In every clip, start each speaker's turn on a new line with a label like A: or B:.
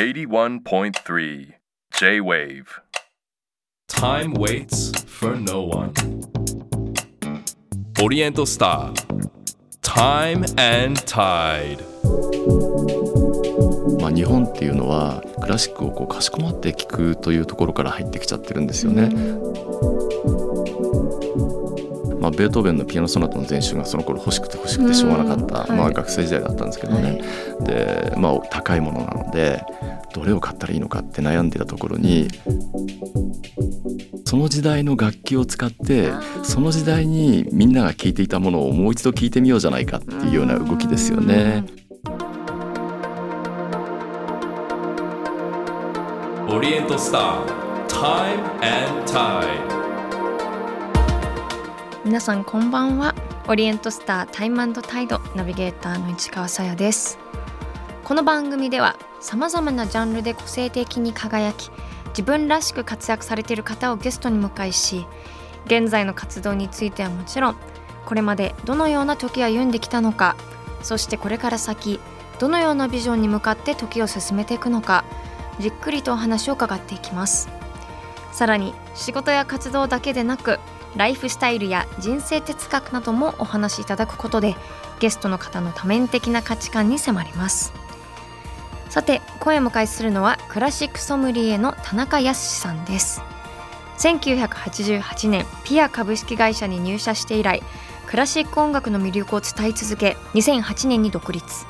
A: 81.3 J-Wave
B: Time waits for no one. Oriental Star. Time and Tide.
C: まあ、日本っていうのはクラシックをこうかしこまって聴くというところから入ってきちゃってるんですよね。まあ、ベートーベンのピアノソナタの全集がその頃欲しくて欲しくてしょうがなかった、まあ、学生時代だったんですけどね、で、まあ、高いものなのでどれを買ったらいいのかって悩んでたところにその時代の楽器を使ってその時代にみんなが聴いていたものをもう一度聴いてみようじゃないかっていうような動きですよね。
B: Oriental Star. Time and Tide.
D: 皆さんこんばんは。オリエントスタータイムタイドナビゲーターの市川さやです。この番組ではさまざまなジャンルで個性的に輝き自分らしく活躍されている方をゲストに迎えし現在の活動についてはもちろんこれまでどのような時を歩んできたのかそしてこれから先どのようなビジョンに向かって時を進めていくのかじっくりとお話を伺っていきます。さらに仕事や活動だけでなくライフスタイルや人生哲学などもお話しいただくことでゲストの方の多面的な価値観に迫ります。さて今夜迎えするのはクラシックソムリエの田中康さんです。1988年ピア株式会社に入社して以来クラシック音楽の魅力を伝え続け2008年に独立。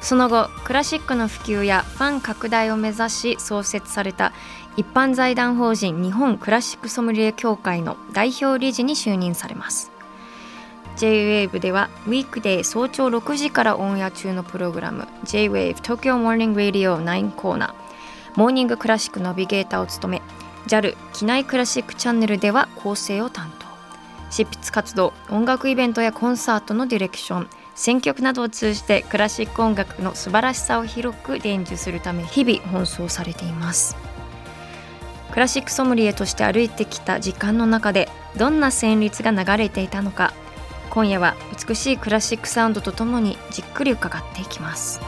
D: その後クラシックの普及やファン拡大を目指し創設された一般財団法人日本クラシックソムリエ協会の代表理事に就任されます。J-WAVE ではウィークデー早朝6時からオンエア中のプログラム J-WAVE Tokyo Morning Radio 9コーナーモーニングクラシックナビゲーターを務め JAL 機内クラシックチャンネルでは構成を担当。執筆活動音楽イベントやコンサートのディレクション選曲などを通じてクラシック音楽の素晴らしさを広く伝授するため日々奔走されています。クラシックソムリエとして歩いてきた時間の中でどんな旋律が流れていたのか今夜は美しいクラシックサウンドとともにじっくり伺っていきます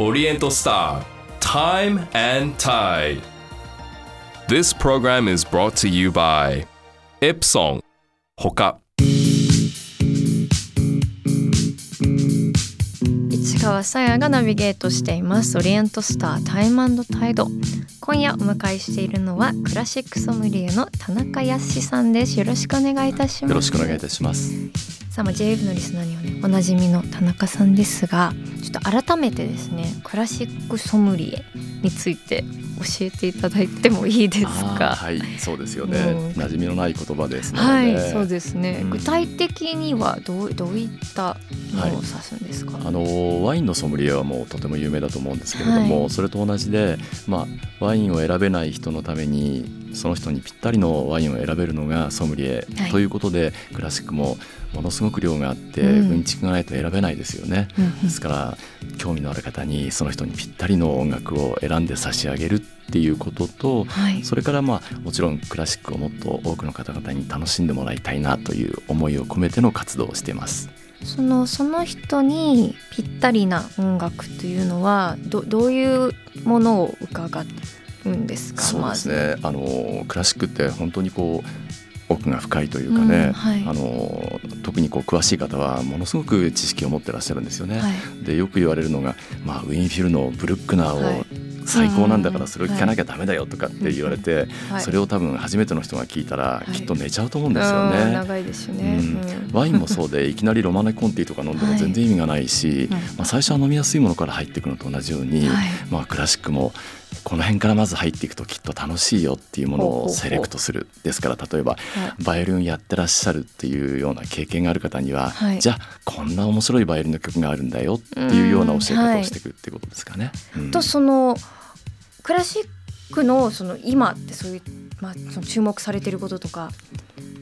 B: Oriental Star. Time and Tide. This program is brought to you by Ipsong. Hoka.
D: 市川さやがナビゲートしています。オリエントスタータイムタイド。今夜お迎えしているのはクラシックソムリエの田中康さんです。よろしくお願いいたします。
C: よろしくお願いいたします。
D: さあ、まあ、JF のリスナーにはねおなじみの田中さんですがちょっと改めてですねクラシックソムリエについて教えていただいてもいいですか？
C: はい、そうですよね。
D: う。ん。
C: 馴染みのない言葉ですので、
D: はいそうですね、
C: うん。
D: 具体的にはどうどういったのを指すんですか、
C: あのワインのソムリエはもうとても有名だと思うんですけれども、
D: はい。
C: それと同じで、まあ、ワインを選べない人のためにその人にぴったりのワインを選べるのがソムリエ、
D: はい
C: ということでクラシックもものすごく量があって、
D: うん。
C: うんちくがないと選べないですよね。
D: うんうん。
C: ですから興味のある方にその人にぴったりの音楽を選んで差し上げるっていうことと
D: はい。
C: それからまあもちろんクラシックをもっと多くの方々に楽しんでもらいたいなという思いを込めての活動をしています。
D: そのその人にぴったりな音楽というのはどどういうものを伺うんですか？
C: そうですね。あのクラシックって本当にこう奥が深いというかね、
D: うんはい。
C: あの特にこう詳しい方はものすごく知識を持ってらっしゃるんですよね。
D: はい。
C: でよく言われるのが、まあ、ウィンフィルのブルックナ
D: はい。
C: ーを最高なんだか
D: うん
C: らそれを聞かなきゃダメだよとかって言われて、
D: はい。
C: それを多分初めての人が聞いたら
D: い。
C: きっと寝ちゃうと思うんですよ
D: うん
C: ね。
D: 長い
C: ワインもそうでいきなりロマネコンティとか飲んでも全然意味がないし、
D: うん。
C: まあ、最初は飲みやすいものから入っていくのと同じように、
D: はい。
C: まあ、クラシックもこの辺からまず入っていくときっと楽しいよっていうものをセレクトするですから例えば
D: はい。
C: バイオリンやってらっしゃるっていうような経験がある方には、
D: はい。
C: じゃあこんな面白いバイオリンの曲があるんだよっていうような教え方をしていくっていうことですかね。うん。
D: とそのクラシックのその今ってそういう、まあ、その注目されていることとか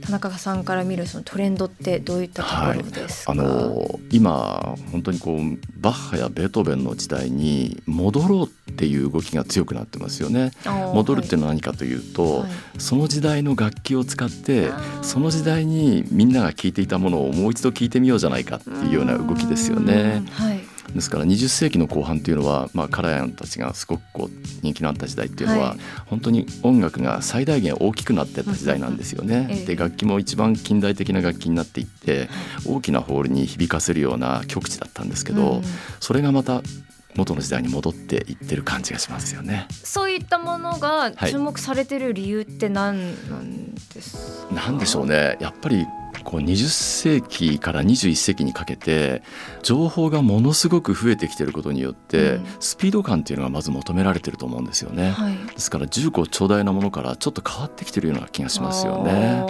D: 田中さんから見るそのトレンドってどういったところですか、
C: あの今本当にこうバッハやベートーベンの時代に戻ろうっていう動きが強くなってますよね。戻るっていうのは何かというと、
D: はい。
C: その時代の楽器を使ってその時代にみんなが聴いていたものをもう一度聴いてみようじゃないかっていうような動きですよね。
D: はい、
C: ですから20世紀の後半っていうのは、まあ、カラヤンたちがすごくこう人気のあった時代っていうのは、はい、本当に音楽が最大限大きくなってった時代なんですよね。で楽器も一番近代的な楽器になっていって大きなホールに響かせるような極地だったんですけど、それがまた元の時代に戻っていってる感じがしますよね。
D: そういったものが注目されてる理由って何なんです
C: か、はい、なんでしょうね。やっぱりこう20世紀から21世紀にかけて情報がものすごく増えてきてることによって、うん、スピード感っていうのがまず求められてると思うんですよね、はい、ですから重厚長大なものからちょっと変わってきてるような気がしますよね。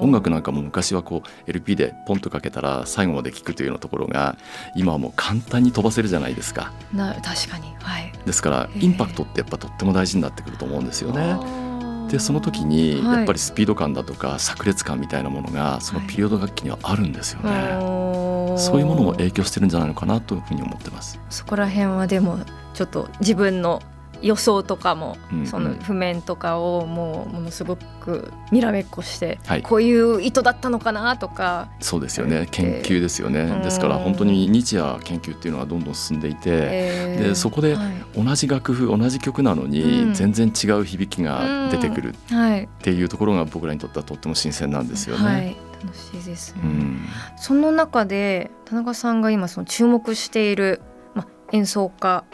C: 音楽なんかも昔はこう LP でポンとかけたら最後まで聴くというようなところが今はもう簡単に飛ばせるじゃないですか。
D: な確かに、はい、
C: ですからインパクトってやっぱとっても大事になってくると思うんですよね。でその時にやっぱりスピード感だとか炸裂感みたいなものがそのピリオド楽器にはあるんですよね、はい、そういうものも影響してるんじゃないのかなというふうに思ってます。
D: そこら辺はでもちょっと自分の予想とかも、うんうん、その譜面とかをもうものすごくにらめっこして、はい、こういう意図だったのかなとか。
C: そうですよね。研究ですよね、うん、ですから本当に日夜研究っていうのはどんどん進んでいて、えー、でそこで同じ楽譜、同じ曲なのに全然違う響きが出てくるっていうところが僕らにとってはとっても新鮮なんですよね。はい。
D: 楽しいですね、うん、その中で田中さんが今その注目している、まあ、演奏家、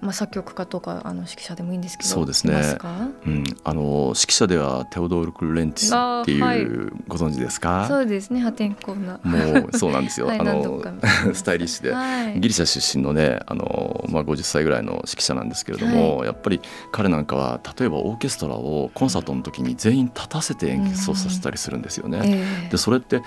D: まあ、作曲家とかあの指揮者でもいいんですけど
C: そうですね、うん、あの指揮者ではテオドール・クルレンティスっていう、はい、ご存知ですか？
D: そうですね破天荒な。
C: もうそうなんですよ、はい、あの スタイリッシュで、はい、ギリシャ出身のねあの、まあ、50歳ぐらいの指揮者なんですけれども、やっぱり彼なんかは例えばオーケストラをコンサートの時に全員立たせて演奏させたりするんですよね。えー、でそれって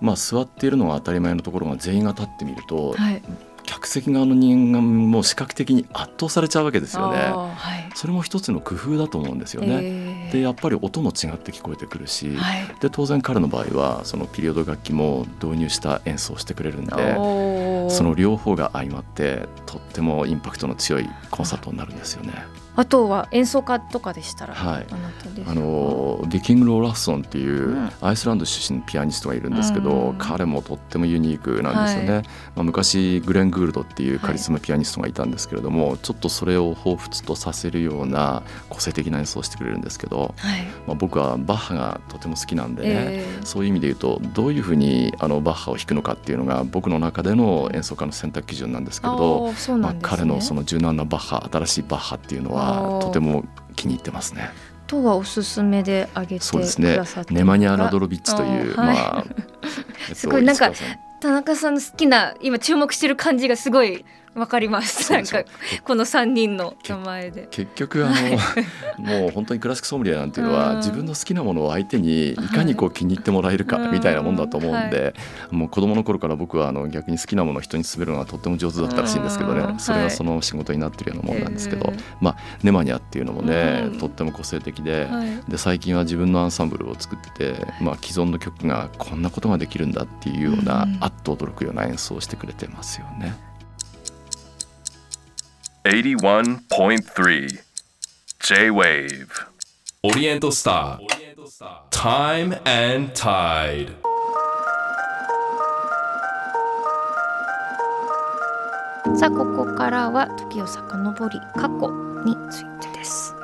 C: まあ、座っているのが当たり前のところが全員が立ってみると、はい、客席側の人間も視覚的に圧倒されちゃうわけですよね、はい、それも一つの工夫だと思うんですよね、えー、でやっぱり音も違って聞こえてくるし、はい、で当然彼の場合はそのピリオド楽器も導入した演奏をしてくれるんでその両方が相まってとってもインパクトの強いコンサートになるんですよね。
D: あとは演奏家とかでしたら、
C: はい、あのディキング・ローラフソンっていうアイスランド出身のピアニストがいるんですけど、うん、彼もとってもユニークなんですよね、はい、まあ、昔グレン・グールドっていうカリスマピアニストがいたんですけれども、はい、ちょっとそれを彷彿とさせるような個性的な演奏をしてくれるんですけど、はい、まあ、僕はバッハがとても好きなんでね、えー、そういう意味で言うとどういうふうにあのバッハを弾くのかっていうのが僕の中での演奏家の選択基準なんですけれど、ね、まあ、彼のその柔軟なバッハ新しいバッハっていうのはとても気に入ってますね。
D: とはおすすめであげてそうですね。
C: ネマニア・ラドロビッチという、はい、まあ、
D: すごいなんか田中さんの好きな今注目してる感じがすごいわかります。なんかこの三人の名前で。
C: 結局あの もう本当にクラシックソムリエなんていうのは自分の好きなものを相手にいかにこう気に入ってもらえるかみたいなもんだと思うんで、もう子供の頃から僕はあの逆に好きなものを人に勧めるのがとっても上手だったらしいんですけどね、それがその仕事になってるようなもんなんですけど、まあネマニアっていうのもね、とっても個性的で、で最近は自分のアンサンブルを作って、まあ既存の曲がこんなことができるんだっていうような、あっと驚くような演奏をしてくれてますよね。
A: 81.3 J-Wave
B: オリエントスター Time and Tide.
D: さあここからは時を遡り過去についてです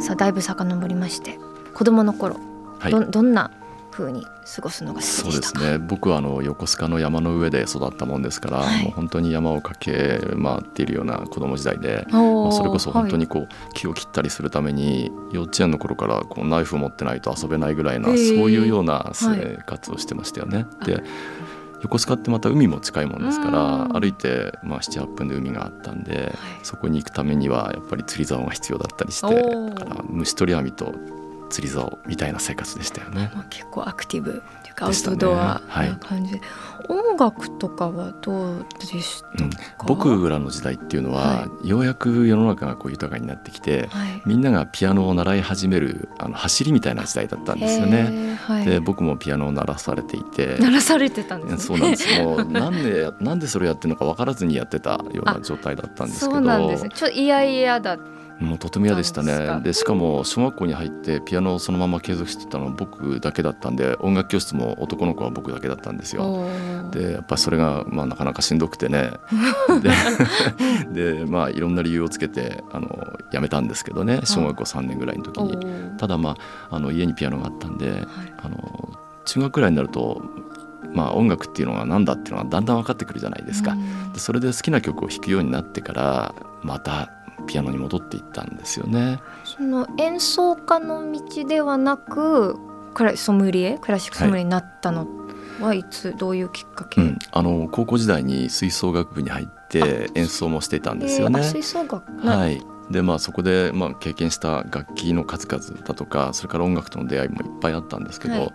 D: さあだいぶ遡りまして子供の頃、はい、どどんな風に過ごすのがそうですね。
C: 僕はあの横須賀の山の上で育ったもんですから、はい、もう本当に山を駆け回っているような子供時代で、まあ、それこそ本当にこう、木を切ったりするために幼稚園の頃からこうナイフを持ってないと遊べないぐらいな、そういうような生活をしてましたよね。はい、で横須賀ってまた海も近いもんですから歩いてまあ78分で海があったんで、はい、そこに行くためにはやっぱり釣り竿が必要だったりしてだから虫取り網と釣り竿みたいな生活でしたよね。
D: 結構アクティブっていうかアウトドアな感じ。はい、音楽とかはどうでしたか、うん、
C: 僕らの時代っていうのは、はい、ようやく世の中がこう豊かになってきて、はい、みんながピアノを習い始めるあの走りみたいな時代だったんですよね。で僕もピアノを鳴らされていて。
D: 鳴らされてたんです、ね、
C: そうなんです。もう なんでなんでそれやってるのか分からずにやってたような状態だったんですけど。そうなんです。
D: ちょっといやいやだ
C: もうとても嫌でしたね。でしかも小学校に入ってピアノをそのまま継続してたのは僕だけだったんで音楽教室も男の子は僕だけだったんですよ。でやっぱりそれがまあなかなかしんどくてね。でまあいろんな理由をつけてあの辞めたんですけどね小学校3年ぐらいの時に。ただまああの家にピアノがあったんで、はい、あの中学くらいになるとまあ、音楽っていうのが何だっていうのはだんだん分かってくるじゃないですか。でそれで好きな曲を弾くようになってからまたピアノに戻っていったんですよね。
D: その演奏家の道ではなくクラソムリエ？クラシックソムリエになったのはいつ、はい、どういうきっかけ、うん、
C: あの高校時代に吹奏楽部に入って演奏もしていたんですよね。
D: 吹奏楽
C: はい。でまあ、そこで、まあ、経験した楽器の数々だとかそれから音楽との出会いもいっぱいあったんですけど、はい、や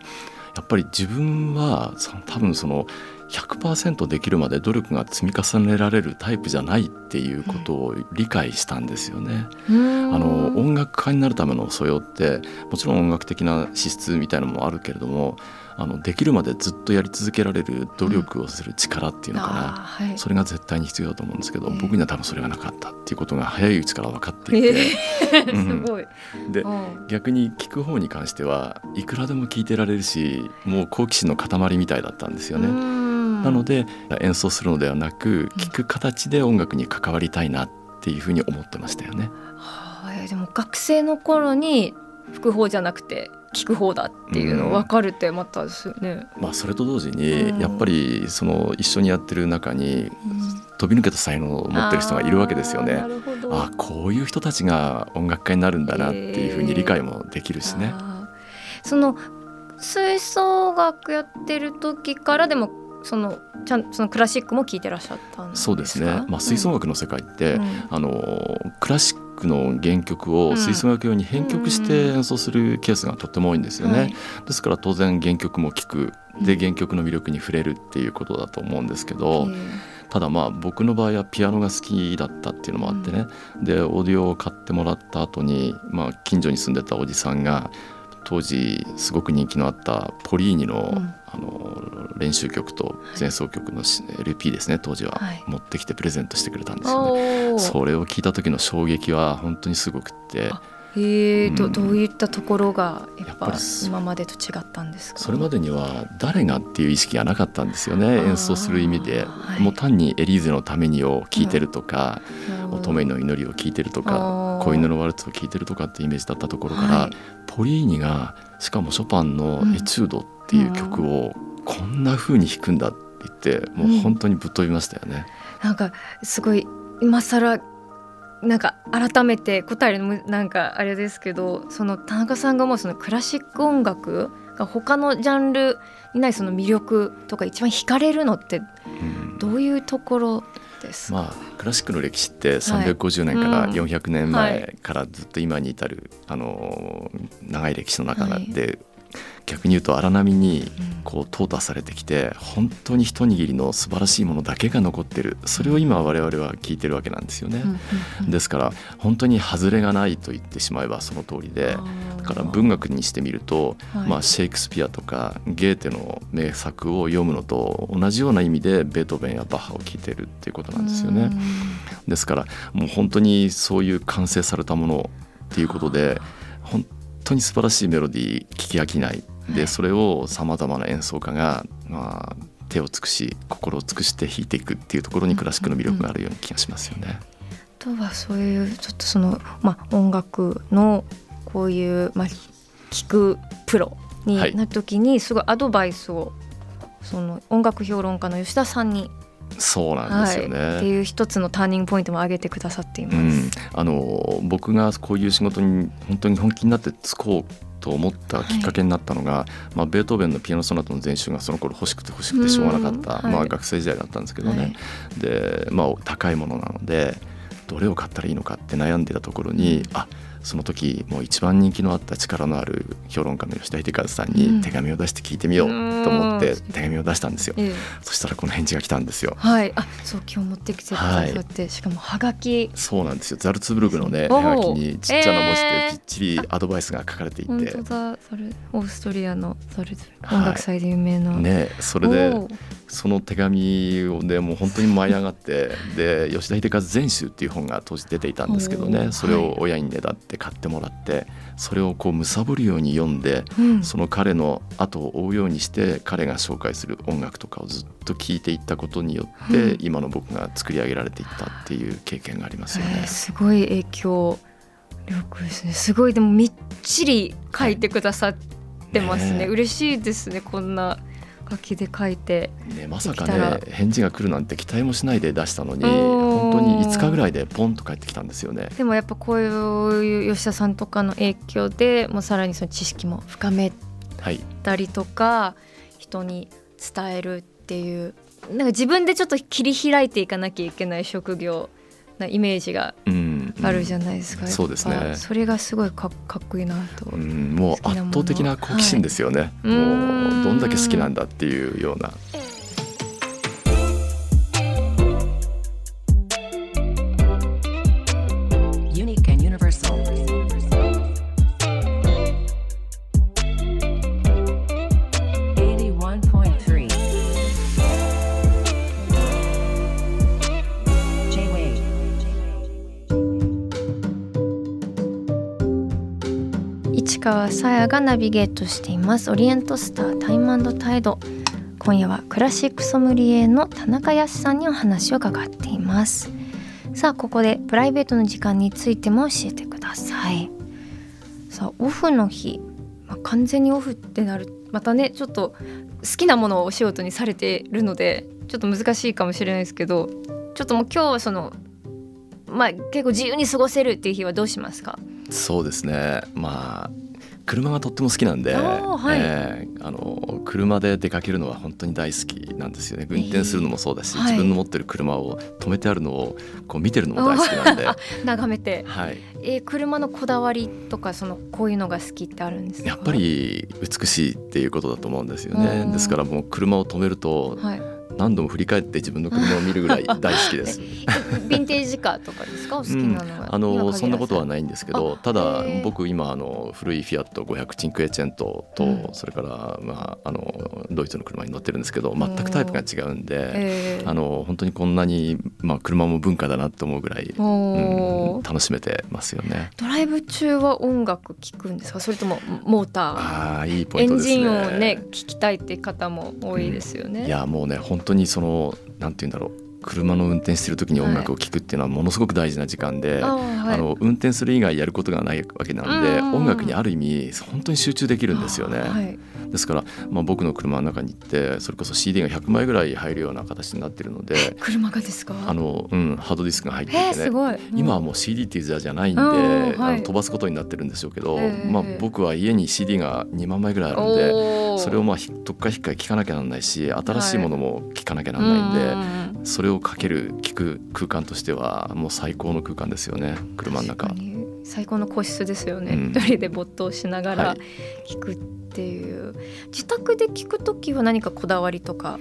C: っぱり自分は多分その100%できるまで努力が積み重ねられるタイプじゃないっていうことを理解したんですよね。あの音楽家になるための素養ってもちろん音楽的な資質みたいなのもあるけれどもあのできるまでずっとやり続けられる努力をする力っていうのかな、うんはい、それが絶対に必要だと思うんですけど、えー、僕には多分それがなかったっていうことが早いうちから分かっていて、
D: えー、すごい、
C: で、逆に聞く方に関してはいくらでも聞いてられるしもう好奇心の塊みたいだったんですよね。なので演奏するのではなく聞く形で音楽に関わりたいなっていうふうに思ってましたよね。
D: はあ、でも学生の頃に副報じゃなくて聞く方だっていうの分かるってまたですよね。
C: まあ、それと同時にやっぱりその一緒にやってる中に飛び抜けた才能を持ってる人がいるわけですよね。ああこういう人たちが音楽家になるんだなっていうふうに理解もできるしね。
D: その吹奏楽やってる時からでもそのちゃんそのクラシックも聴いてらっしゃったんですか？
C: そうですね、まあ、吹奏楽の世界って、うん、あのクラシックの原曲を吹奏楽用に編曲して演奏するケースがとっても多いんですよね、はい、ですから当然原曲も聴く。で原曲の魅力に触れるっていうことだと思うんですけど、ただまあ僕の場合はピアノが好きだったっていうのもあってね、でオーディオを買ってもらった後にまあ近所に住んでたおじさんが当時すごく人気のあったポリーニの,、あの練習曲と前奏曲の LP ですね当時は、持ってきてプレゼントしてくれたんですよね。それを聞いた時の衝撃は本当にすごくって。
D: えー、うん、どどういったところがやっぱ今までと違ったんですか？
C: それまでには誰がっていう意識がなかったんですよね演奏する意味で、はい、もう単にエリーゼのためにを聴いてるとか、うん、乙女の祈りを聴いてるとか子犬のワルツを聴いてるとかっていうイメージだったところから、はい、ポリーニがしかもショパンの「エチュード」っていう曲をこんな風に弾くんだって言ってもう本当にぶっ飛びましたよね。
D: うん、なんかすごい今更なんか改めて答えるのもなんかあれですけどその田中さんがもうそのクラシック音楽が他のジャンルにないその魅力とか一番惹かれるのってどういうところです
C: まあ、クラシックの歴史って350年から400年前からずっと今に至る、あの長い歴史の中で逆に言うと荒波にこう淘汰されてきて本当に一握りの素晴らしいものだけが残ってる。それを今我々は聞いてるわけなんですよね。ですから本当に外れがないと言ってしまえばその通りで。だから文学にしてみると、まあ、シェイクスピアとかゲーテの名作を読むのと同じような意味でベートーベンやバッハを聞いてるっていうことなんですよね。ですからもう本当にそういう完成されたものっていうことで本当に素晴らしいメロディー聞き飽きない。でそれをさまざまな演奏家が、まあ、手を尽くし心を尽くして弾いていくっていうところにクラシックの魅力があるような気がしますよね。
D: とはそういうちょっとその、まあ、音楽のこういう、まあ、聞くプロになった時にすごいアドバイスをその音楽評論家の吉田さんに
C: そうなんですよね、はい、
D: っていう一つのターニングポイントも挙げてくださっています。
C: うん、あの僕がこういう仕事に本当に本気になって就こうと思ったきっかけになったのが、はい、まあ、ベートーベンのピアノ・ソナタの全集がその頃欲しくて欲しくてしょうがなかった、まあ、学生時代だったんですけどね、はい、で、まあ、高いものなのでどれを買ったらいいのかって悩んでたところに、うん、あその時もう一番人気のあった力のある評論家の吉田秀和さんに手紙を出して聞いてみようと思って手紙を出したんですよ、ええ、そしたらこの返事が来たんですよ。
D: はい。あそう今日持ってきてくださって、はい、しかもはがき
C: そうなんですよ。ザルツブルクのねはがきにちっちゃな文字でぴっちりアドバイスが書かれていて、本
D: 当だ。それオーストリアのザルツ音楽祭で有名な、は
C: い、ねそれでその手紙をでもう本当に舞い上がってで吉田秀和全集っていう本が当時出ていたんですけどね それを親にねだって買ってもらってそれをこう貪るように読んで、うん、その彼の後を追うようにして彼が紹介する音楽とかをずっと聞いていったことによって、うん、今の僕が作り上げられていったっていう経験がありますよね。
D: えー、すごい影響力ですねすごいでもみっちり書いてくださってますね、ね、嬉しいですねこんな。書きで書いて
C: ね、まさかね返事が来るなんて期待もしないで出したのに本当に5日ぐらいでポンと返ってきたんですよね。
D: でもやっぱこういう吉田さんとかの影響でもうさらにその知識も深めたりとか、はい、人に伝えるっていうなんか自分でちょっと切り開いていかなきゃいけない職業なイメージがあるじゃないですか、
C: そうですね。
D: それがすごいかかっこいいなと、
C: うん、もう圧倒的な好奇心ですよね、はい、もうどんだけ好きなんだっていうような。
D: 川さやがナビゲートしています。オリエントスタータイムタイド。今夜はクラシックソムリエの田中康さんにお話を伺っています。さあここでプライベートの時間についても教えてください。さあオフの日、まあ、完全にオフってなる。またねちょっと好きなものをお仕事にされているのでちょっと難しいかもしれないですけどちょっともう今日はそのまあ結構自由に過ごせるっていう日はどうしますか？
C: そうですね。まあ車がとっても好きなんで、はい、えー、あの車で出かけるのは本当に大好きなんですよね。運転するのもそうだし、えー、自分の持ってる車を止めてあるのをこう見てるのも大好きなんで。
D: 眺めて、
C: はい。
D: えー、車のこだわりとかそのこういうのが好きってあるんですか？
C: やっぱり美しいっていうことだと思うんですよねですからもう車を止めると、はい何度も振り返って自分の車を見るぐらい 大好きです。
D: ヴィンテージカーとかですか？お好きなのは、
C: うん、あのそんなことはないんですけどただ僕今あの古いフィアット500チンクエチェントと、うん、それからまああのドイツの車に乗ってるんですけど全くタイプが違うんであの本当にこんなにまあ車も文化だなと思うぐらい、うん、楽しめてますよね。
D: ドライブ中は音楽聴くんですか？それともモーター。
C: ああいいポイントです
D: ね。エンジンをね聞きたいって方も多いですよね。
C: いやもうね本当にそのなんて言うんだろう。車の運転してる時に音楽を聴くっていうのはものすごく大事な時間で、はい、あの運転する以外やることがないわけなんで、音楽にある意味本当に集中できるんですよね。はい、ですから、まあ、僕の車の中に行ってそれこそ CD が100枚ぐらい入るような形になってるので
D: 車がですか？
C: あの、うん、ハードディスクが入っていてね、うん、今はもう CD っていう時代じゃないんで、はい、あの飛ばすことになってるんでしょうけど、まあ、僕は家に CD が2万枚ぐらいあるんでそれをまあどっか引っか聞かなきゃなんないし新しいものも聞かなきゃなんないんで、それををかける聞く空間としてはもう最高の空間ですよね車の中。
D: 最高の個室ですよね、うん、一人で没頭しながら聞くっていう、はい、自宅で聞く時は何かこだわりとか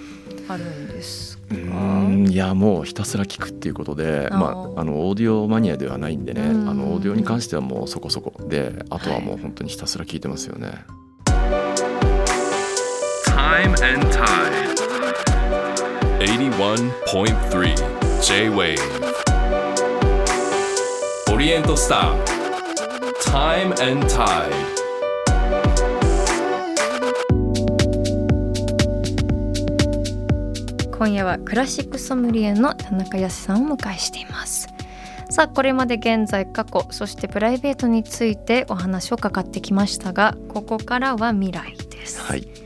D: あるんですか？
C: いやもうひたすら聞くっていうことでまあ、あのオーディオマニアではないんでね。あのオーディオに関してはもうそこそこであとはもう本当にひたすら聞いてますよね。
A: Time and Tide 81.3 J-Wave オリエントスター Time and Tide.
D: 今夜はクラシックソムリエの田中康さんをお迎えしています。さあこれまで現在過去そしてプライベートについてお話を伺ってきましたがここからは未来です。
C: はい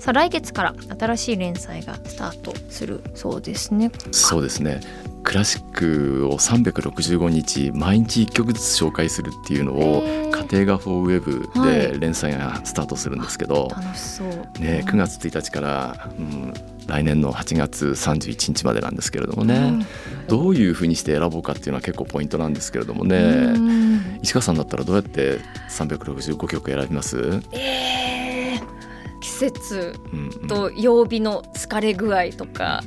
D: さあ来月から新しい連載がスタートするそうですね。
C: そうですね。クラシックを365日毎日1曲ずつ紹介するっていうのを家庭画フォーウェブで連載がスタートするんですけど、
D: はい、楽しそう、
C: ね、9月1日から、うん、来年の8月31日までなんですけれどもね、うん、どういうふうにして選ぼうかっていうのは結構ポイントなんですけれどもね。石川さんだったらどうやって365曲選びます？
D: えー、季節と曜日の疲れ具合とか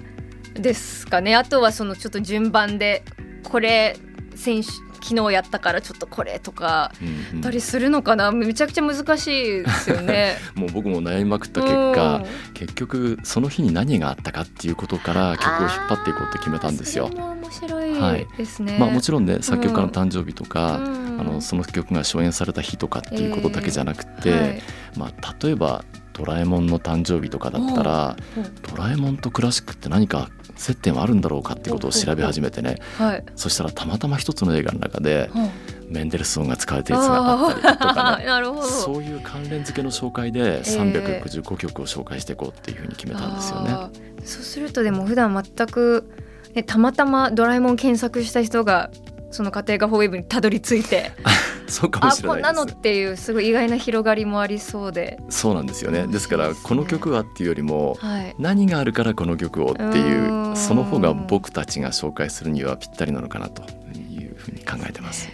D: ですかね、あとはそのちょっと順番でこれ選手昨日やったからちょっとこれとかたりするのかな、うんうん、めちゃくちゃ難しいですよね。
C: もう僕も悩みまくった結果、うん、結局その日に何があったかっていうことから曲を引っ張っていこうって決めたんですよ。
D: 面白いですね、
C: はい、まあ、もちろんね作曲家の誕生日とか、うん、あのその曲が初演された日とかっていうことだけじゃなくて、えーはい、まあ、例えばドラえもんの誕生日とかだったらドラえもんとクラシックって何か接点はあるんだろうかってことを調べ始めてね、はい、そしたらたまたま一つの映画の中で、メンデルスゾンが使われてるやつがあったりとかね。そういう関連付けの紹介で365曲を紹介していこうっていうふうに決めたんですよね。
D: えー、そうするとでも普段全く、ね、たまたまドラえもん検索した人がその家庭科法ウェブにたどり着いて
C: そうかもしれない
D: あこんなのっていうすごい意外な広がりもありそうで。
C: そうなんですよね。ですからこの曲はっていうよりも、はい、何があるからこの曲をっていうその方が僕たちが紹介するにはぴったりなのかなというふうに考えてます。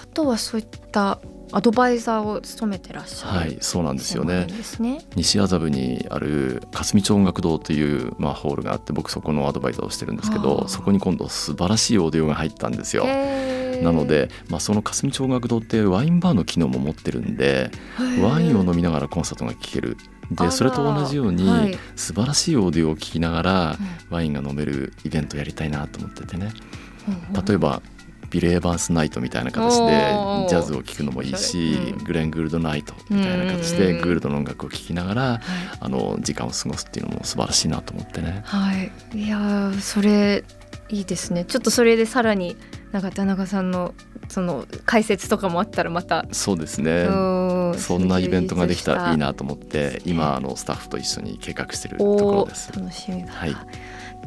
D: あとはそういったアドバイザーを務めてらっしゃ
C: る。はいそうなんですよね、ね、西麻布にある霞町音楽堂という、まあ、ホールがあって僕そこのアドバイザーをしてるんですけどそこに今度素晴らしいオーディオが入ったんですよ。なので、まあ、その霞町音楽堂ってワインバーの機能も持ってるんでワインを飲みながらコンサートが聴ける。でそれと同じように、はい、素晴らしいオーディオを聴きながら、ワインが飲めるイベントやりたいなと思っててね。例えばビル・エヴァンス・ナイトみたいな形でジャズを聴くのもいいし、うん、グレン・グールド・ナイトみたいな形でグールドの音楽を聴きながら、はい、あの時間を過ごすっていうのも素晴らしいなと思ってね。
D: はい、いやそれいいですね。ちょっとそれでさらになんか田中さんのその解説とかもあったらまた。
C: そうですね。そんなイベントができたらいいなと思って今あのスタッフと一緒に計画してるところです。
D: 楽しみだ、はい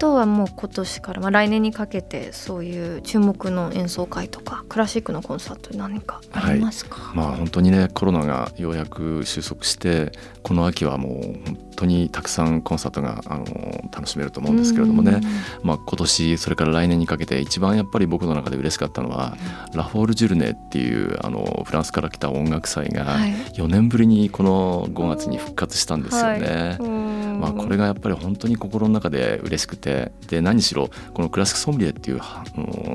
D: とはもう今年から、まあ、来年にかけてそういう注目の演奏会とかクラシックのコンサート何かありますか、
C: はい、まあ本当にねコロナがようやく収束してこの秋はもう本当にたくさんコンサートがあの楽しめると思うんですけれどもね、まあ、今年それから来年にかけて一番やっぱり僕の中で嬉しかったのは、うん、ラフォール・ジュルネっていうあのフランスから来た音楽祭が4年ぶりにこの5月に復活したんですよね。はいまあ、これがやっぱり本当に心の中で嬉しくてで何しろこのクラシックソムリエっていう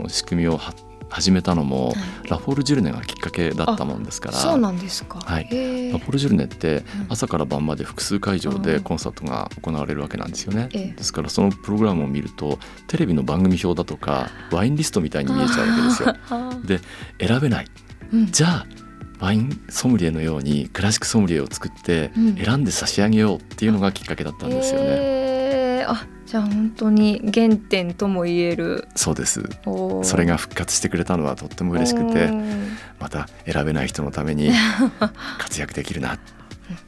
C: 仕組みを始めたのも、はい、ラフォール・ジュルネがきっかけだったもんですから。
D: そうなんですか、
C: はい、ラフォール・ジュルネって朝から晩まで複数会場でコンサートが行われるわけなんですよね、うん、ですからそのプログラムを見るとテレビの番組表だとかワインリストみたいに見えちゃうわけですよ。で選べない、うん、じゃあワインソムリエのようにクラシックソムリエを作って選んで差し上げようっていうのがきっかけだったんですよね。
D: えー、あじゃあ本当に原点とも言える。
C: そうです。それが復活してくれたのはとっても嬉しくてまた選べない人のために活躍できるなっ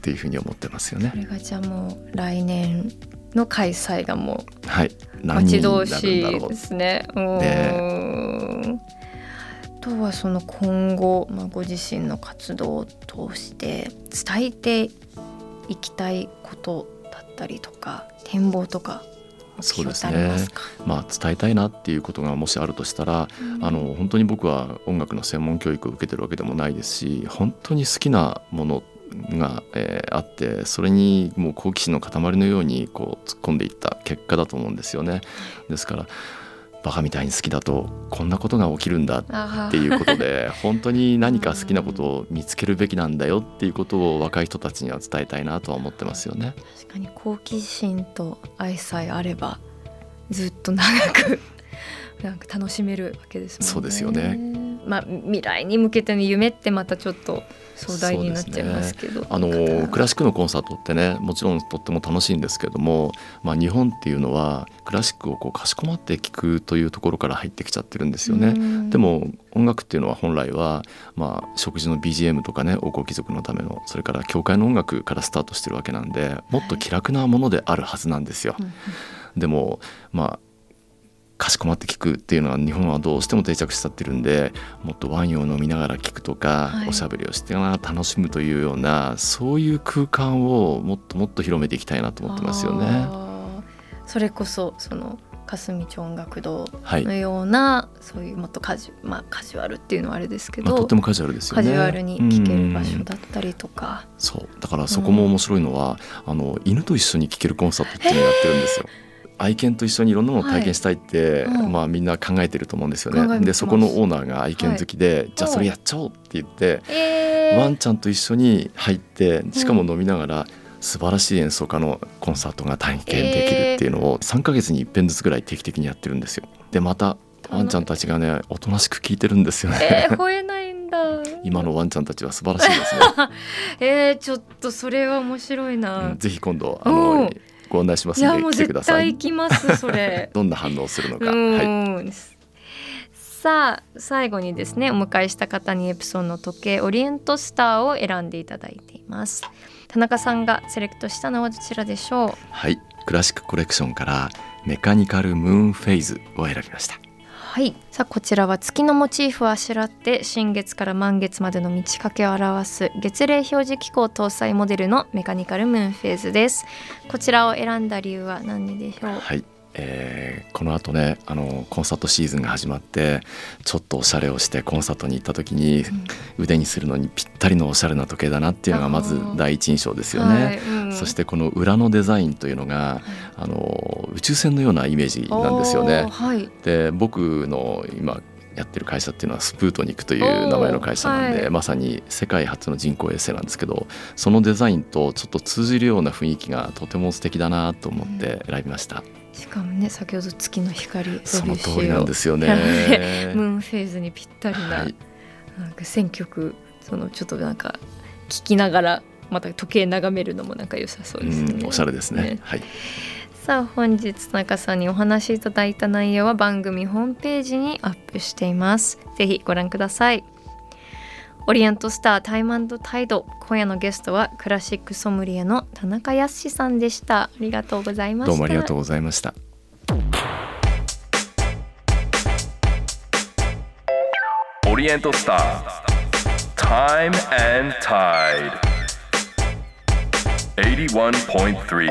C: ていうふうに思ってますよね。
D: これがじゃあもう来年の開催がも
C: うはい。
D: 待ち遠しいですね。ねとはその今後、まあ、ご自身の活動を通して伝えていきたいことだったりとか展望とか
C: そうですね。まあ、伝えたいなっていうことがもしあるとしたら、うん、あの本当に僕は音楽の専門教育を受けてるわけでもないですし本当に好きなものが、えー、あってそれにもう好奇心の塊のようにこう突っ込んでいった結果だと思うんですよね。ですからバカみたいに好きだとこんなことが起きるんだっていうことで本当に何か好きなことを見つけるべきなんだよっていうことを若い人たちには伝えたいなとは思ってますよね。
D: 確かに好奇心と愛さえあればずっと長く なんか楽しめるわけですもんね。
C: そうですよね。
D: まあ未来に向けての夢ってまたちょっと壮大になっちゃいますけど、ね、
C: あのクラシックのコンサートってねもちろんとっても楽しいんですけども、まあ、日本っていうのはクラシックをこうかしこまって聴くというところから入ってきちゃってるんですよね。でも音楽っていうのは本来は、まあ、食事の BGM とかね王侯貴族のためのそれから教会の音楽からスタートしてるわけなんでもっと気楽なものであるはずなんですよ。でもまあかしこまって聞くっていうのは日本はどうしても定着しちゃってるんでもっとワインを飲みながら聞くとか、はい、おしゃべりをして楽しむというようなそういう空間をもっともっと広めていきたいなと思ってますよね。
D: それこそその霞町音楽堂のような、はい、そういうもっとカジ,、まあ、カジュアルっていうのはあれですけど、まあ、
C: とてもカジュアルですよ
D: ね。カジュアルに聴ける場所だったりとか、
C: そう。だからそこも面白いのは、うん、あの犬と一緒に聴けるコンサートっていうのをやってるんですよ。愛犬と一緒にいろんなものを体験したいって、はいまあ、みんな考えてると思うんですよね。でそこのオーナーが愛犬好きで、はい、じゃあそれやっちゃおうって言って、えー、ワンちゃんと一緒に入ってしかも飲みながら、素晴らしい演奏家のコンサートが体験できるっていうのを3か月に一遍ずつぐらい定期的にやってるんですよ。でまたワンちゃんたちがねおとなしく聞いてるんですよね。
D: えー、吠えないんだ。
C: 今のワンちゃんたちは素晴らしいですね。
D: えー、ちょっとそれは面白いな。
C: うん、ぜひ今度あのご案内しますので来てください。
D: 行きますそれ。
C: どんな反応するのか。は
D: い。さあ最後にですねお迎えした方にエプソンの時計オリエントスターを選んでいただいています。田中さんがセレクトしたのはどちらでしょう？
C: はいクラシックコレクションからメカニカルムーンフェイズを選びました
D: はい。さあこちらは月のモチーフをあしらって新月から満月までの満ち欠けを表す月齢表示機構搭載モデルのメカニカルムーンフェイズです。こちらを選んだ理由は何でしょう？
C: はい。えー、このあとねあのコンサートシーズンが始まってちょっとおしゃれをしてコンサートに行った時に、うん、腕にするのにぴったりのおしゃれな時計だなっていうのがまず第一印象ですよね。はい。うん、そしてこの裏のデザインというのが、あの宇宙船のようなイメージなんですよね。はい、で僕の今やってる会社っていうのはスプートニクという名前の会社なんで、はい、まさに世界初の人工衛星なんですけどそのデザインとちょっと通じるような雰囲気がとても素敵だなと思って選びました。うん
D: しかもね先ほど月の光
C: その通りなんですよね。
D: ムーンフェーズにぴったりな,、はい、なんか選曲そのちょっとなんか聞きながらまた時計眺めるのもなんか良さそうですね。
C: おしゃれですね、ね、はい。
D: さあ本日田中さんにお話しいただいた内容は番組ホームページにアップしています。ぜひご覧ください。オリエントスタータイムタイド。今夜のゲストはクラシックソムリエの田中康さんでした。ありがとうございました。
C: どうもありがとうございました。
A: オリエントスタータイムタイド81.3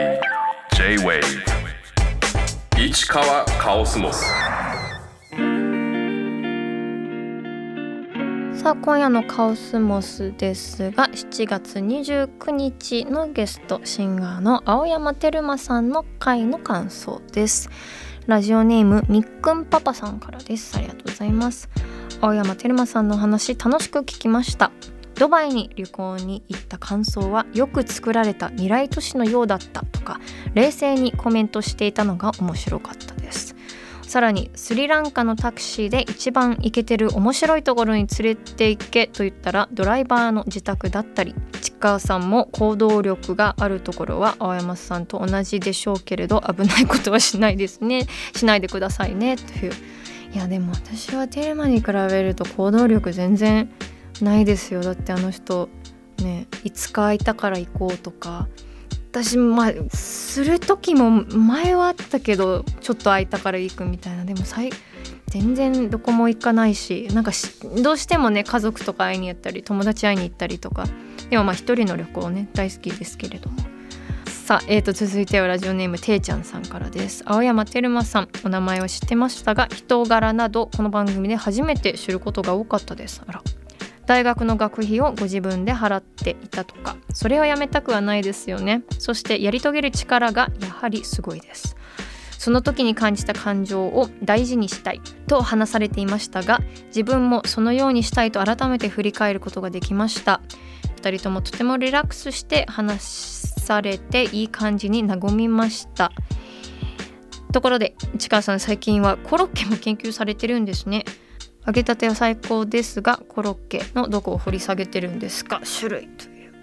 A: J-Wave 市川カオスモス。
D: さあ今夜のカオスモスですが7月29日のゲストシンガーの青山テルマさんの回の感想です。ラジオネームみっくんパパさんからです。ありがとうございます。青山テルマさんの話楽しく聞きました。ドバイに旅行に行った感想はよく作られた未来都市のようだったとか冷静にコメントしていたのが面白かったです。さらにスリランカのタクシーで一番イケてる面白いところに連れて行けと言ったらドライバーの自宅だったりちかさんも行動力があるところは青山さんと同じでしょうけれど危ないことはしないですね。しないでくださいね。という。いやでも私はテルマに比べると行動力全然ないですよ。だってあの人ねいつか空いたから行こうとか。私まあする時も前はあったけどちょっと空いたから行くみたいな。でも全然どこも行かないしなんかどうしてもね家族とか会いに行ったり友達会いに行ったりとか。でもまあ一人の旅行ね大好きですけれども。さあ、えー、と続いてはラジオネームていちゃんさんからです。青山テルマさんお名前は知ってましたが人柄などこの番組で初めて知ることが多かったです。あら。大学の学費をご自分で払っていたとか。それはやめたくはないですよね。そしてやり遂げる力がやはりすごいです。その時に感じた感情を大事にしたいと話されていましたが自分もそのようにしたいと改めて振り返ることができました。2人ともとてもリラックスして話されていい感じに和みました。ところで市川さん最近はコロッケも研究されてるんですね。揚げたては最高ですがコロッケのどこを掘り下げてるんですか？種類という。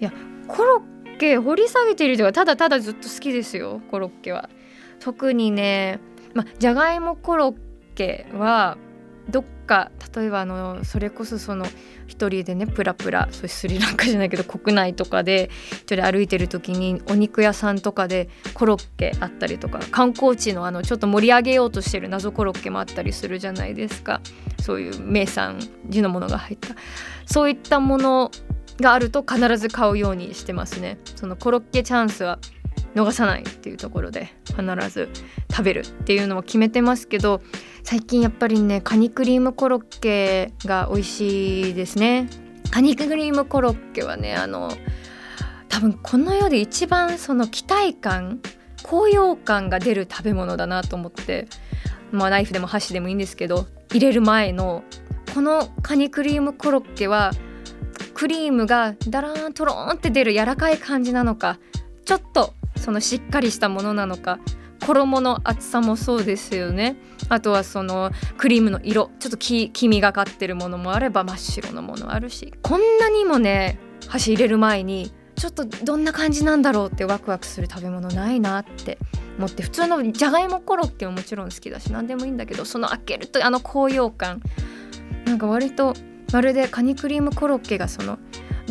D: いやコロッケ掘り下げてるというかただただずっと好きですよコロッケは。特にねまじゃがいもコロッケはどっか例えばあのそれこそその一人でねプラプラそスリランカじゃないけど国内とかで一人歩いてる時にお肉屋さんとかでコロッケあったりとか観光地のあのちょっと盛り上げようとしてる謎コロッケもあったりするじゃないですか。そういう名産地のものが入った。そういったものがあると必ず買うようにしてますね。そのコロッケチャンスは逃さないっていうところで必ず食べるっていうのを決めてますけど最近やっぱりねカニクリームコロッケが美味しいですね。カニクリームコロッケはねあの多分この世で一番その期待感高揚感が出る食べ物だなと思ってまあナイフでも箸でもいいんですけど入れる前のこのカニクリームコロッケはクリームがダラーントローンって出る柔らかい感じなのかちょっとそのしっかりしたものなのか衣の厚さもそうですよね。あとはそのクリームの色ちょっと黄みがかってるものもあれば真っ白のものあるしこんなにもね箸入れる前にちょっとどんな感じなんだろうってワクワクする食べ物ないなって思って普通のじゃがいもコロッケももちろん好きだし何でもいいんだけどその開けるとあの高揚感なんか割とまるでカニクリームコロッケがその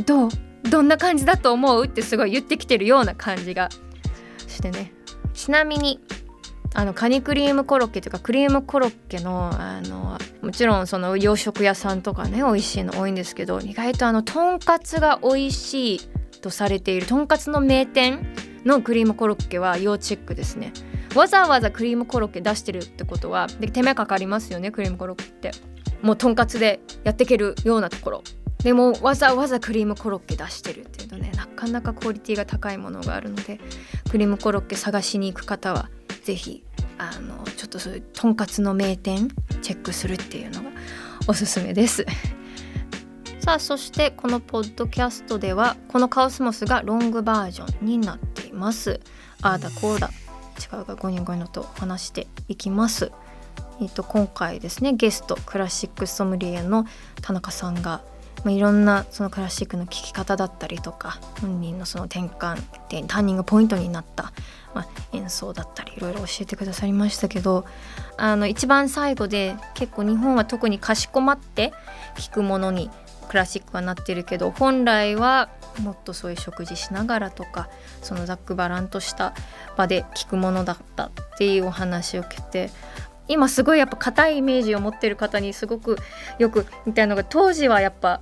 D: どうどんな感じだと思うってすごい言ってきてるような感じがしてね。ちなみにあのカニクリームコロッケというかクリームコロッケのあのもちろんその洋食屋さんとかね美味しいの多いんですけど意外とあのとんかつが美味しいとされているとんかつの名店のクリームコロッケは要チェックですね。わざわざクリームコロッケ出してるってことはで手間かかりますよねクリームコロッケって。もうとんかつでやっていけるようなところ。でもわざわざクリームコロッケ出してるっていうとなかなかクオリティが高いものがあるのでクリームコロッケ探しに行く方は是非あのちょっとそういうとんかつの名店チェックするっていうのがおすすめです。さあそしてこのポッドキャストではこのカオスモスがロングバージョンになっています。ああだこうだ。違うがゴニョゴニョと話していきます。えっと今回ですねゲストクラシックソムリエの田中さんがまあ、いろんなそのクラシックの聴き方だったりとか本人のその転換でターニングポイントになった、まあ、演奏だったりいろいろ教えてくださりましたけどあの一番最後で結構日本は特にかしこまって聴くものにクラシックはなってるけど本来はもっとそういう食事しながらとかそのざっくばらんとした場で聴くものだったっていうお話を受けて今すごいやっぱ硬いイメージを持ってる方にすごくよくみたいなのが当時はやっぱ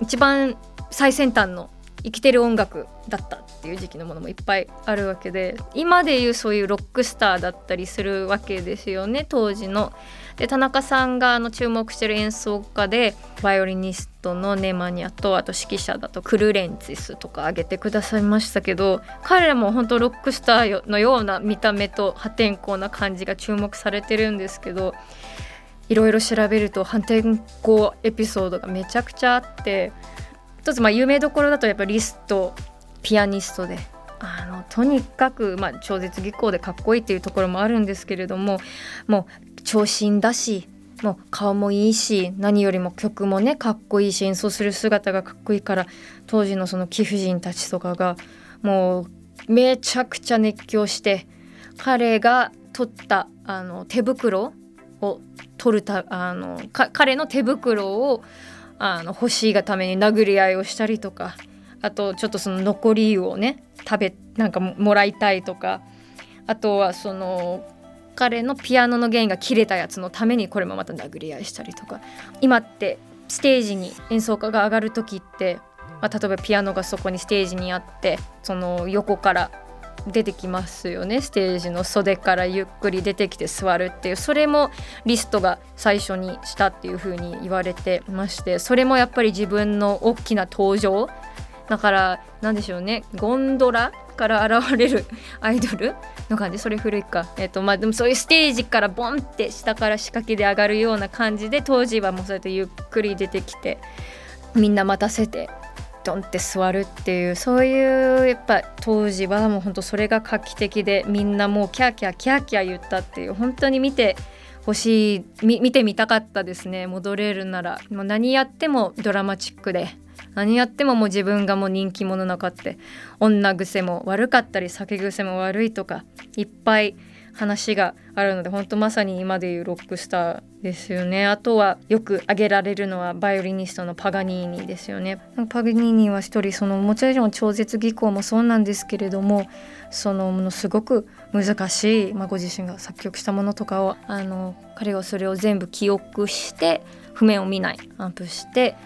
D: 一番最先端の生きてる音楽だったっていう時期のものもいっぱいあるわけで今でいうそういうロックスターだったりするわけですよね当時の。で田中さんがあの注目してる演奏家でバイオリニストのネマニアとあと指揮者だとクルレンツィスとか挙げてくださいましたけど彼らも本当ロックスターのような見た目と破天荒な感じが注目されてるんですけどいろいろ調べると破天荒エピソードがめちゃくちゃあって一つまあ有名どころだとやっぱリストピアニストであのとにかく、まあ、超絶技巧でかっこいいっていうところもあるんですけれどももう長身だしもう顔もいいし何よりも曲もねかっこいいし演奏する姿がかっこいいから当時のその貴婦人たちとかがもうめちゃくちゃ熱狂して彼が取ったあの手袋を取るたあの彼の手袋をあの欲しいがために殴り合いをしたりとかあとちょっとその残り湯をね食べなんかもらいたいとかあとはその彼のピアノの弦が切れたやつのためにこれもまた殴り合いしたりとか今ってステージに演奏家が上がる時って、まあ、例えばピアノがそこにステージにあってその横から出てきますよね。ステージの袖からゆっくり出てきて座るっていう。それもリストが最初にしたっていう風に言われてまして。それもやっぱり自分の大きな登場。だから何でしょうね。ゴンドラから現れる アイドルの感じ。それ古いか。えっ、とまあでもそういうステージからボンって下から仕掛けで上がるような感じで当時はもうそうやってゆっくり出てきてみんな待たせてドンって座るっていうそういうやっぱ当時はもうほんとそれが画期的でみんなもうキャーキャーキャーキャー言ったっていう本当に見てほしい見てみたかったですね。戻れるなら。もう何やってもドラマチックで。何やってももう自分がもう人気者なかって。女癖も悪かったり酒癖も悪いとかいっぱい話があるので本当まさに今でいうロックスターですよね。あとはよく挙げられるのはバイオリニストのパガニーニですよね。パガニーニは一人そのもちろん超絶技巧もそうなんですけれどもそのものすごく難しい、まあ、ご自身が作曲したものとかをあの彼がそれを全部記憶して譜面を見ないアンプして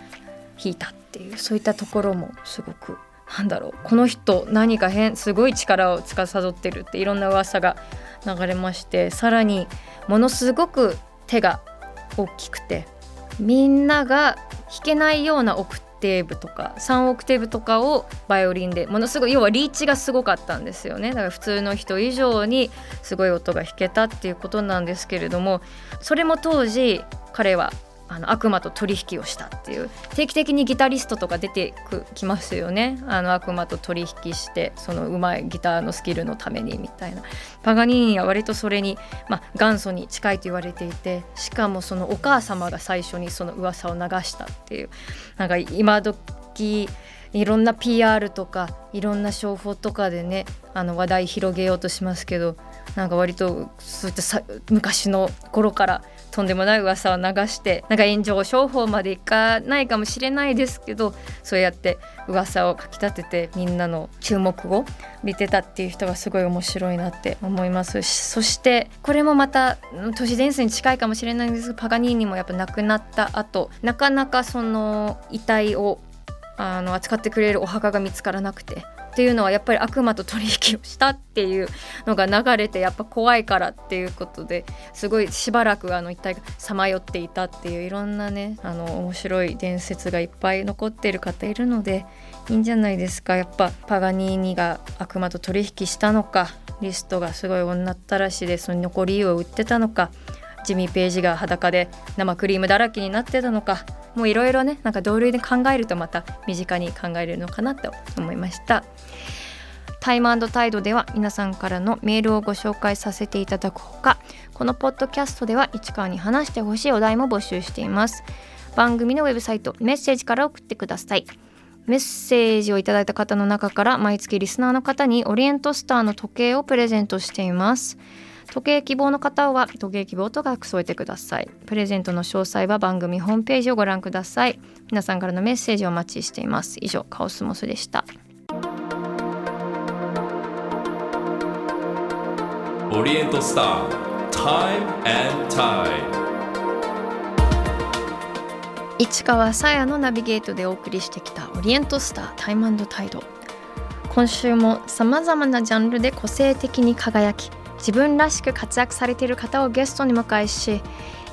D: 弾いたっていうそういったところもすごくなんだろうこの人何か変すごい力を司ってるっていろんな噂が流れましてさらにものすごく手が大きくてみんなが弾けないようなオクテーブとか3オクテーブとかをバイオリンでものすごい要はリーチがすごかったんですよね。だから普通の人以上にすごい音が弾けたっていうことなんですけれどもそれも当時彼はあの悪魔と取引をしたっていう定期的にギタリストとか出てきますよね。あの悪魔と取引してそのうまいギターのスキルのためにみたいな。パガニーニは割とそれに、まあ、元祖に近いと言われていてしかもそのお母様が最初にその噂を流したっていう。なんか今時いろんな PR とかいろんな商法とかでねあの話題広げようとしますけどなんか割とそういった昔の頃からとんでもない噂を流してなんか炎上商法までいかないかもしれないですけどそうやって噂をかきたててみんなの注目を見てたっていう人がすごい面白いなって思いますしそしてこれもまた都市伝説に近いかもしれないんですがパガニーニもやっぱ亡くなった後なかなかその遺体をあの扱ってくれるお墓が見つからなくてっていうのはやっぱり悪魔と取引をしたっていうのが流れてやっぱ怖いからっていうことですごいしばらくあの一体さまよっていたっていういろんなねあの面白い伝説がいっぱい残ってる方いるのでいいんじゃないですか。やっぱパガニーニが悪魔と取引したのかリストがすごい女ったらしでその残り湯を売ってたのかジミー・ページが裸で生クリームだらけになってたのかもういろいろねなんか同類で考えるとまた身近に考えるのかなと思いました。タイムタイドでは皆さんからのメールをご紹介させていただくほかこのポッドキャストでは市川に話してほしいお題も募集しています。番組のウェブサイトメッセージから送ってください。メッセージをいただいた方の中から毎月リスナーの方にオリエントスターの時計をプレゼントしています。時計希望の方は時計希望と額添えてください。プレゼントの詳細は番組ホームページをご覧ください。皆さんからのメッセージをお待ちしています。以上カオスモスでした。
B: オリエントスター Time and Tide
D: 市川さやのナビゲートでお送りしてきたオリエントスタータイムタイド今週もさまざまなジャンルで個性的に輝き自分らしく活躍されている方をゲストに迎えし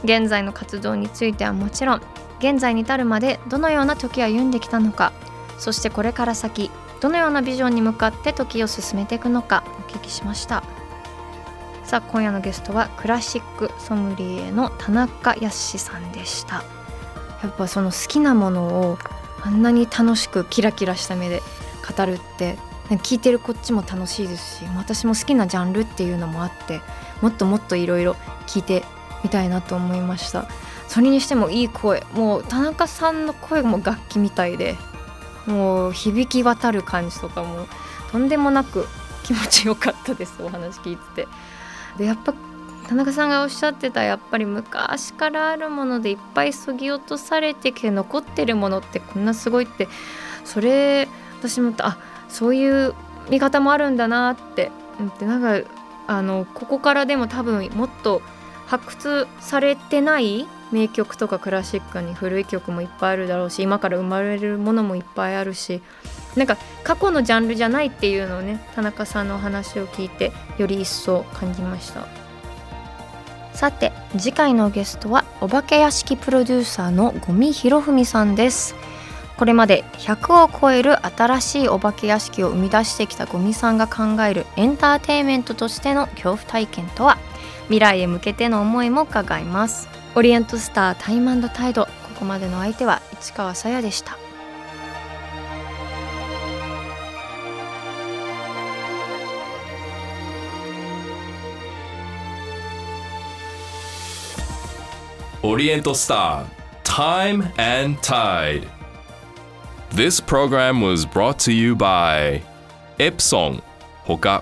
D: 現在の活動についてはもちろん現在に至るまでどのような時を歩んできたのかそしてこれから先どのようなビジョンに向かって時を進めていくのかお聞きしました。さあ今夜のゲストはクラシックソムリエの田中康さんでした。やっぱその好きなものをあんなに楽しくキラキラした目で語るって聞いてるこっちも楽しいですし私も好きなジャンルっていうのもあってもっともっといろいろ聞いてみたいなと思いました。それにしてもいい声もう田中さんの声も楽器みたいでもう響き渡る感じとかもとんでもなく気持ちよかったですお話聞いてて。でやっぱ田中さんがおっしゃってたやっぱり昔からあるものでいっぱいそぎ落とされてきて残ってるものってこんなすごいってそれ私もあそういう見方もあるんだなってってなんかあのここからでも多分もっと発掘されてない名曲とかクラシックに古い曲もいっぱいあるだろうし今から生まれるものもいっぱいあるしなんか過去のジャンルじゃないっていうのをね田中さんのお話を聞いてより一層感じました。さて次回のゲストはお化け屋敷プロデューサーの五味博文さんです。これまで100を超える新しいお化け屋敷を生み出してきたゴミさんが考えるエンターテインメントとしての恐怖体験とは？未来へ向けての思いも伺います。オリエントスタータイムタイドここまでの相手は市川さやでした。
B: オリエントスター Time and Tide This program was brought to you by Epson ほか